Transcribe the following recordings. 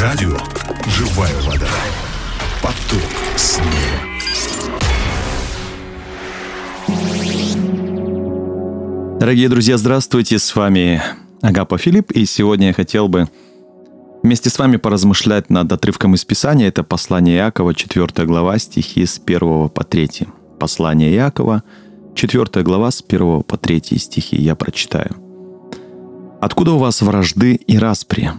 Радио «Живая вода». Поток снега. Дорогие друзья, здравствуйте, с вами Агапа Филипп, и сегодня я хотел бы вместе с вами поразмышлять над отрывком из Писания. Это послание Иакова, 4 глава, стихи с 1 по 3. Послание Иакова, 4 глава, с 1 по 3 стихи. Я прочитаю. «Откуда у вас вражды и распри?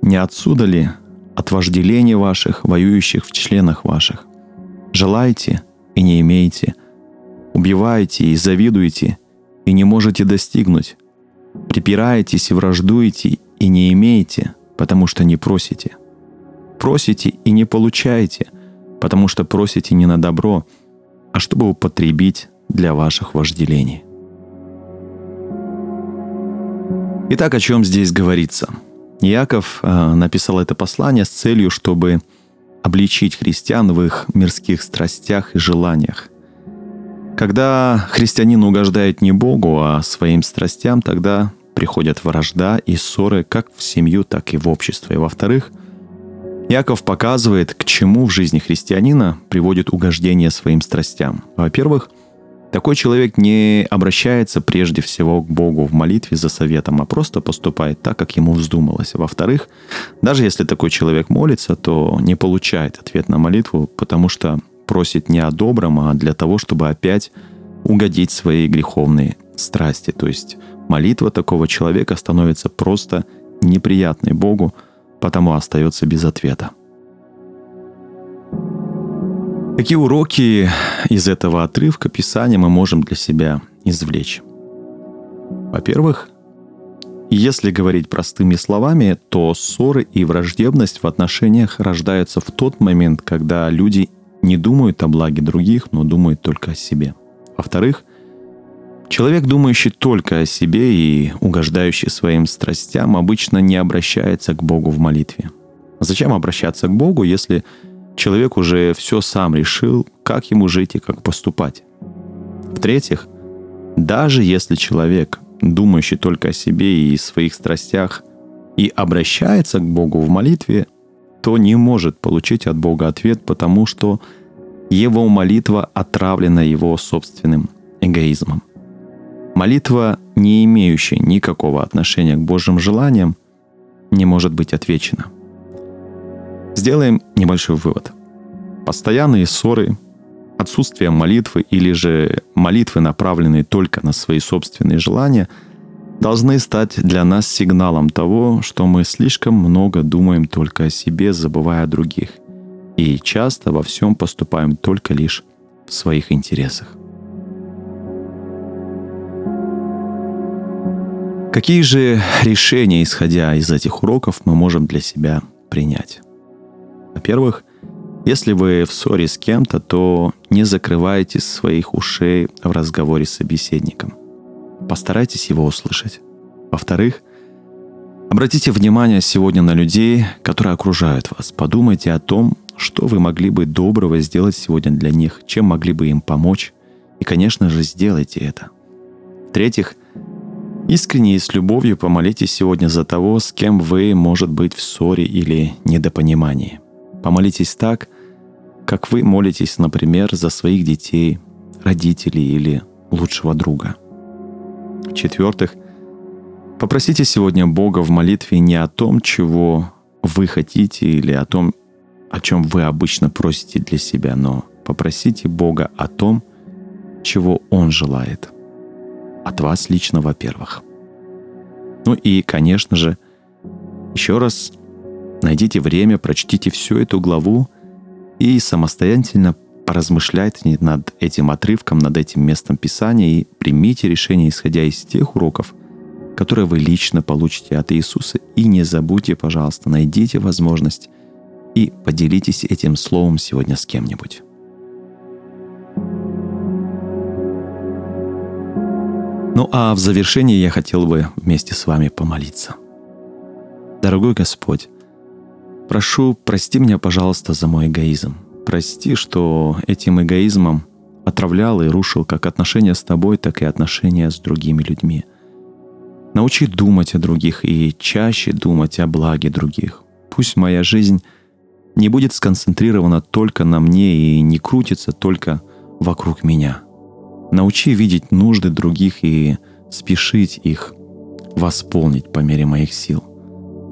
Не отсюда ли от вожделений ваших, воюющих в членах ваших? Желаете и не имеете, убиваете и завидуете, и не можете достигнуть. Припираетесь и враждуете, и не имеете, потому что не просите. Просите и не получаете, потому что просите не на добро, а чтобы употребить для ваших вожделений. Итак, о чем здесь говорится? Яков э, написал это послание с целью, чтобы обличить христиан в их мирских страстях и желаниях. Когда христианин угождает не Богу, а своим страстям, тогда приходят вражда и ссоры как в семью, так и в общество. И во-вторых, Яков показывает, к чему в жизни христианина приводит угождение своим страстям. Во-первых, такой человек не обращается прежде всего к Богу в молитве за советом, а просто поступает так, как ему вздумалось. Во-вторых, даже если такой человек молится, то не получает ответ на молитву, потому что просит не о добром, а для того, чтобы опять угодить свои греховные страсти. То есть молитва такого человека становится просто неприятной Богу, потому остается без ответа. Какие уроки из этого отрывка Писания мы можем для себя извлечь? Во-первых, если говорить простыми словами, то ссоры и враждебность в отношениях рождаются в тот момент, когда люди не думают о благе других, но думают только о себе. Во-вторых, человек, думающий только о себе и угождающий своим страстям, обычно не обращается к Богу в молитве. Зачем обращаться к Богу, если человек уже все сам решил, как ему жить и как поступать. В-третьих, даже если человек, думающий только о себе и своих страстях, и обращается к Богу в молитве, то не может получить от Бога ответ, потому что его молитва отравлена его собственным эгоизмом. Молитва, не имеющая никакого отношения к Божьим желаниям, не может быть отвечена – Сделаем небольшой вывод. Постоянные ссоры, отсутствие молитвы или же молитвы, направленные только на свои собственные желания, должны стать для нас сигналом того, что мы слишком много думаем только о себе, забывая о других, и часто во всем поступаем только лишь в своих интересах. Какие же решения, исходя из этих уроков, мы можем для себя принять? Во-первых, если вы в ссоре с кем-то, то не закрывайте своих ушей в разговоре с собеседником. Постарайтесь его услышать. Во-вторых, обратите внимание сегодня на людей, которые окружают вас. Подумайте о том, что вы могли бы доброго сделать сегодня для них, чем могли бы им помочь. И, конечно же, сделайте это. В-третьих, искренне и с любовью помолитесь сегодня за того, с кем вы, может быть, в ссоре или недопонимании – Помолитесь так, как вы молитесь, например, за своих детей, родителей или лучшего друга. В-четвертых, попросите сегодня Бога в молитве не о том, чего вы хотите или о том, о чем вы обычно просите для себя, но попросите Бога о том, чего Он желает. От вас лично, во-первых. Ну и, конечно же, еще раз Найдите время, прочтите всю эту главу и самостоятельно поразмышляйте над этим отрывком, над этим местом Писания и примите решение, исходя из тех уроков, которые вы лично получите от Иисуса. И не забудьте, пожалуйста, найдите возможность и поделитесь этим словом сегодня с кем-нибудь. Ну а в завершении я хотел бы вместе с вами помолиться. Дорогой Господь, Прошу, прости меня, пожалуйста, за мой эгоизм. Прости, что этим эгоизмом отравлял и рушил как отношения с тобой, так и отношения с другими людьми. Научи думать о других и чаще думать о благе других. пусть моя жизнь не будет сконцентрирована только на мне и не крутится только вокруг меня. Научи видеть нужды других и спешить их восполнить по мере моих сил.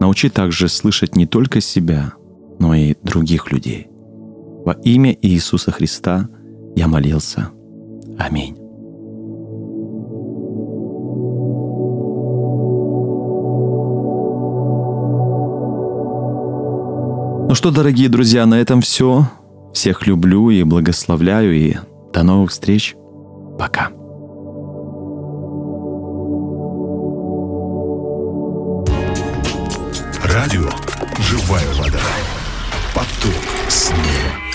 Научи также слышать не только себя, но и других людей. Во имя Иисуса Христа я молился. Аминь. Ну что, дорогие друзья, на этом все. Всех люблю и благословляю, и до новых встреч. Пока. Радио «Живая вода». Поток снега.